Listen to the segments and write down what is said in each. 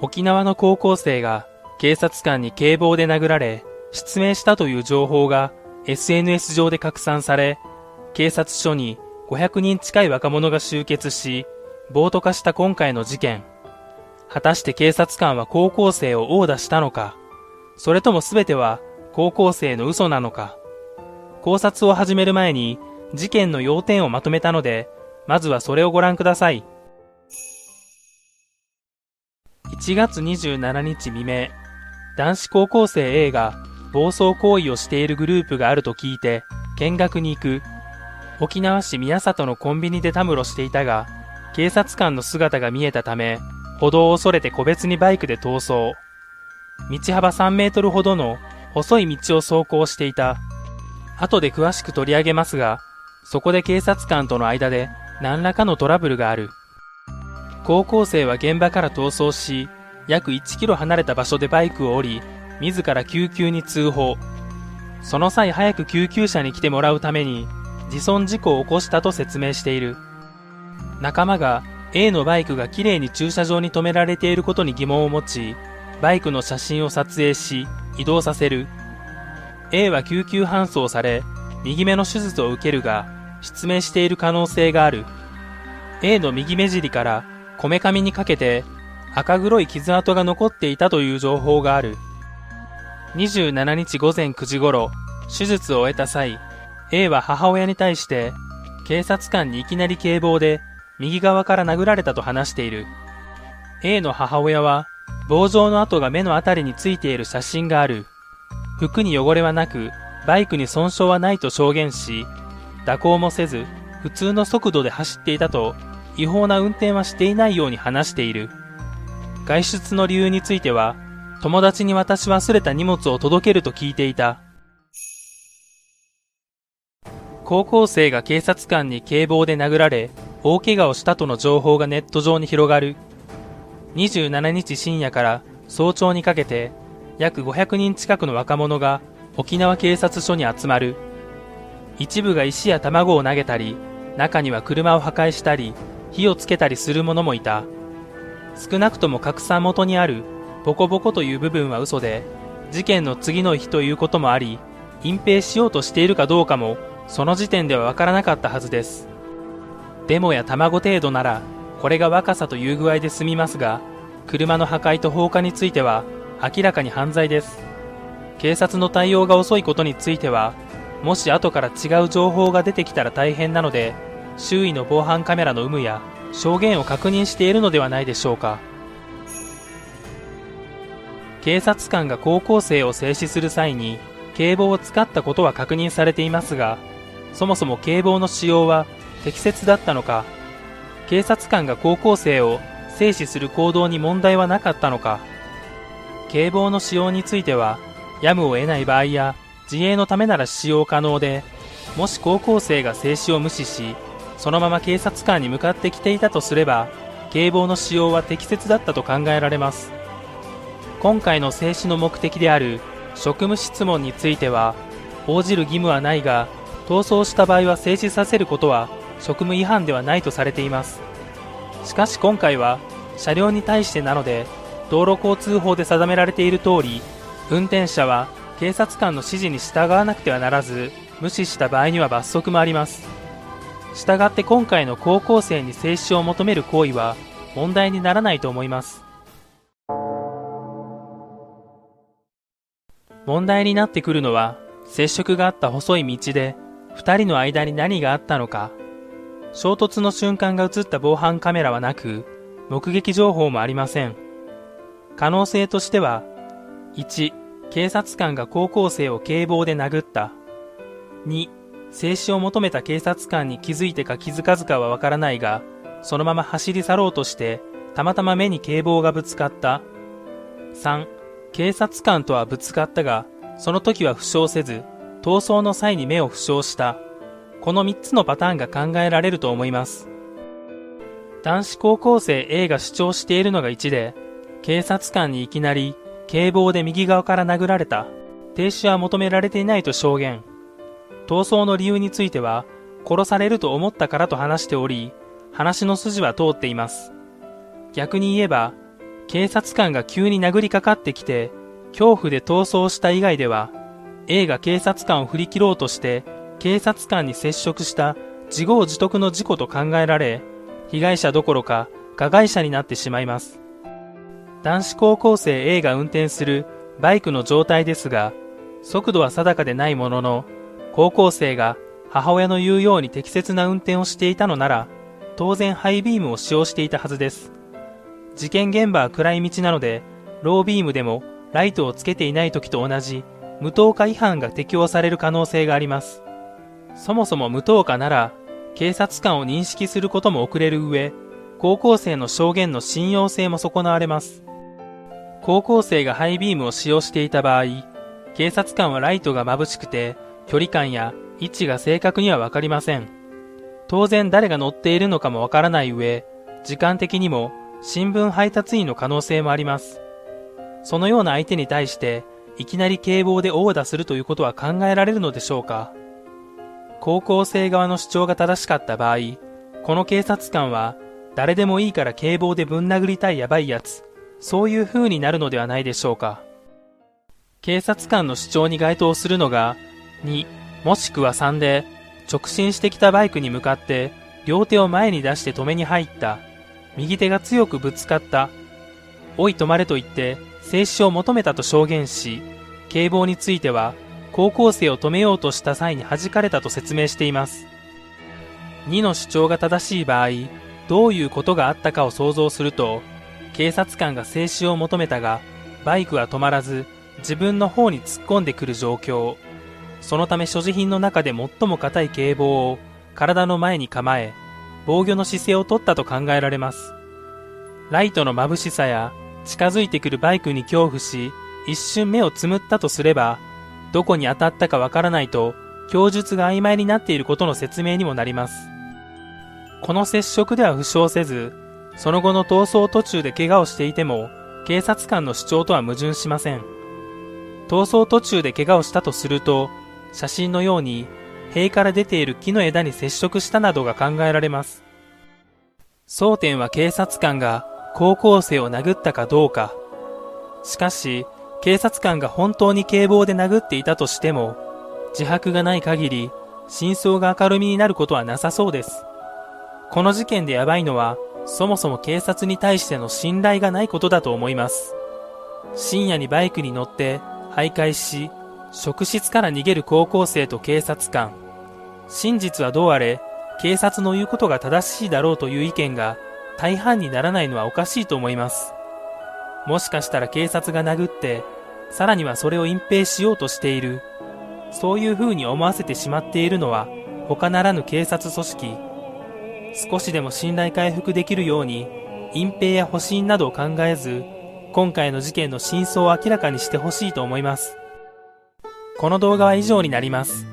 沖縄の高校生が警察官に警棒で殴られ、失明したという情報が SNS 上で拡散され、警察署に500人近い若者が集結し、暴徒化した今回の事件。果たして警察官は高校生を殴打したのか、それとも全ては高校生の嘘なのか？考察を始める前に事件の要点をまとめたので、まずはそれをご覧ください。1月27日未明、男子高校生 A が暴走行為をしているグループがあると聞いて見学に行く。沖縄市宮里のコンビニでたむろしていたが、警察官の姿が見えたため、歩道を恐れて個別にバイクで逃走。道幅3メートルほどの細い道を走行していた。後で詳しく取り上げますが、そこで警察官との間で何らかのトラブルがある。高校生は現場から逃走し、約1キロ離れた場所でバイクを降り、自ら救急に通報。その際早く救急車に来てもらうために、自損事故を起こしたと説明している。仲間が A のバイクがきれいに駐車場に止められていることに疑問を持ち、バイクの写真を撮影し、移動させる。A は救急搬送され、右目の手術を受けるが、失明している可能性がある。A の右目尻からこめかみにかけて赤黒い傷跡が残っていたという情報がある。27日午前9時頃、手術を終えた際、A は母親に対して、警察官にいきなり警棒で右側から殴られたと話している。A の母親は、棒状の跡が目のあたりについている写真がある。服に汚れはなく、バイクに損傷はないと証言し、蛇行もせず、普通の速度で走っていたと、違法な運転はしていないように話している。外出の理由については、友達に渡し忘れた荷物を届けると聞いていた。高校生が警察官に警棒で殴られ、大怪我をしたとの情報がネット上に広がる。27日深夜から早朝にかけて、約500人近くの若者が沖縄警察署に集まる。一部が石や卵を投げたり、中には車を破壊したり、火をつけたりする者もいた。少なくとも拡散元にあるボコボコという部分は嘘で、事件の次の日ということもあり、隠蔽しようとしているかどうかも、その時点ではわからなかったはずです。デモや卵程度なら、これが若さという具合で済みますが、車の破壊と放火については、明らかに犯罪です。警察の対応が遅いことについては、もし後から違う情報が出てきたら大変なので、周囲の防犯カメラの有無や証言を確認しているのではないでしょうか。警察官が高校生を制止する際に警棒を使ったことは確認されていますが、そもそも警棒の使用は適切だったのか、警察官が高校生を制止する行動に問題はなかったのか、警棒の使用については、やむを得ない場合や自衛のためなら使用可能で、もし高校生が静止を無視し、そのまま警察官に向かってきていたとすれば、警棒の使用は適切だったと考えられます。今回の静止の目的である職務質問については、応じる義務はないが、逃走した場合は静止させることは職務違反ではないとされています。しかし今回は、車両に対してなので、道路交通法で定められている通り、運転者は警察官の指示に従わなくてはならず、無視した場合には罰則もあります。したがって今回の高校生に静止を求める行為は問題にならないと思います。問題になってくるのは接触があった細い道で2人の間に何があったのか。衝突の瞬間が映った防犯カメラはなく目撃情報もありません。可能性としては1警察官が高校生を警棒で殴った。2静止を求めた警察官に気づいてか気づかずかはわからないが、そのまま走り去ろうとして、たまたま目に警棒がぶつかった。3、警察官とはぶつかったが、その時は負傷せず、逃走の際に目を負傷した。この3つのパターンが考えられると思います。男子高校生 A が主張しているのが1で、警察官にいきなり警棒で右側から殴られた。停止は求められていないと証言。逃走の理由については、殺されると思ったからと話しており、話の筋は通っています。逆に言えば、警察官が急に殴りかかってきて、恐怖で逃走した以外では、A が警察官を振り切ろうとして、警察官に接触した自業自得の事故と考えられ、被害者どころか加害者になってしまいます。男子高校生 A が運転するバイクの状態ですが、速度は定かでないものの、高校生が母親の言うように適切な運転をしていたのなら、当然ハイビームを使用していたはずです。事件現場は暗い道なので、ロービームでもライトをつけていない時と同じ無灯火違反が適用される可能性があります。そもそも無灯火なら、警察官を認識することも遅れる上、高校生の証言の信用性も損なわれます。高校生がハイビームを使用していた場合、警察官はライトが眩しくて、距離感や位置が正確にはわかりません。当然誰が乗っているのかもわからない上、時間的にも新聞配達員の可能性もあります。そのような相手に対して、いきなり警棒で殴打するということは考えられるのでしょうか高校生側の主張が正しかった場合、この警察官は、誰でもいいから警棒でぶん殴りたいやばいやつ、そういう風になるのではないでしょうか。警察官の主張に該当するのが、2、もしくは3で、直進してきたバイクに向かって、両手を前に出して止めに入った。右手が強くぶつかった。おい止まれと言って、静止を求めたと証言し、警棒については、高校生を止めようとした際に弾かれたと説明しています。2の主張が正しい場合、どういうことがあったかを想像すると、警察官が静止を求めたが、バイクは止まらず、自分の方に突っ込んでくる状況。そのため所持品の中で最も硬い警棒を体の前に構え、防御の姿勢を取ったと考えられます。ライトの眩しさや近づいてくるバイクに恐怖し、一瞬目をつむったとすれば、どこに当たったかわからないと、供述が曖昧になっていることの説明にもなります。この接触では負傷せず、その後の逃走途中で怪我をしていても、警察官の主張とは矛盾しません。逃走途中で怪我をしたとすると、写真のように塀から出ている木の枝に接触したなどが考えられます。争点は警察官が高校生を殴ったかどうか。しかし、警察官が本当に警棒で殴っていたとしても、自白がない限り、真相が明るみになることはなさそうです。この事件でやばいのは、そもそも警察に対しての信頼がないことだと思います。深夜にバイクに乗って徘徊し、職質から逃げる高校生と警察官。真実はどうあれ、警察の言うことが正しいだろうという意見が大半にならないのはおかしいと思います。もしかしたら警察が殴って、さらにはそれを隠蔽しようとしている。そういう風に思わせてしまっているのは他ならぬ警察組織。少しでも信頼回復できるように隠蔽や保身などを考えず今回の事件の真相を明らかにしてほしいと思いますこの動画は以上になります。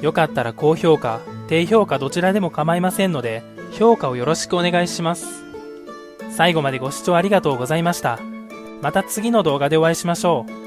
よかったら高評価低評価どちらでも構いませんので評価をよろしくお願いします。最後までご視聴ありがとうございました。また次の動画でお会いしましょう。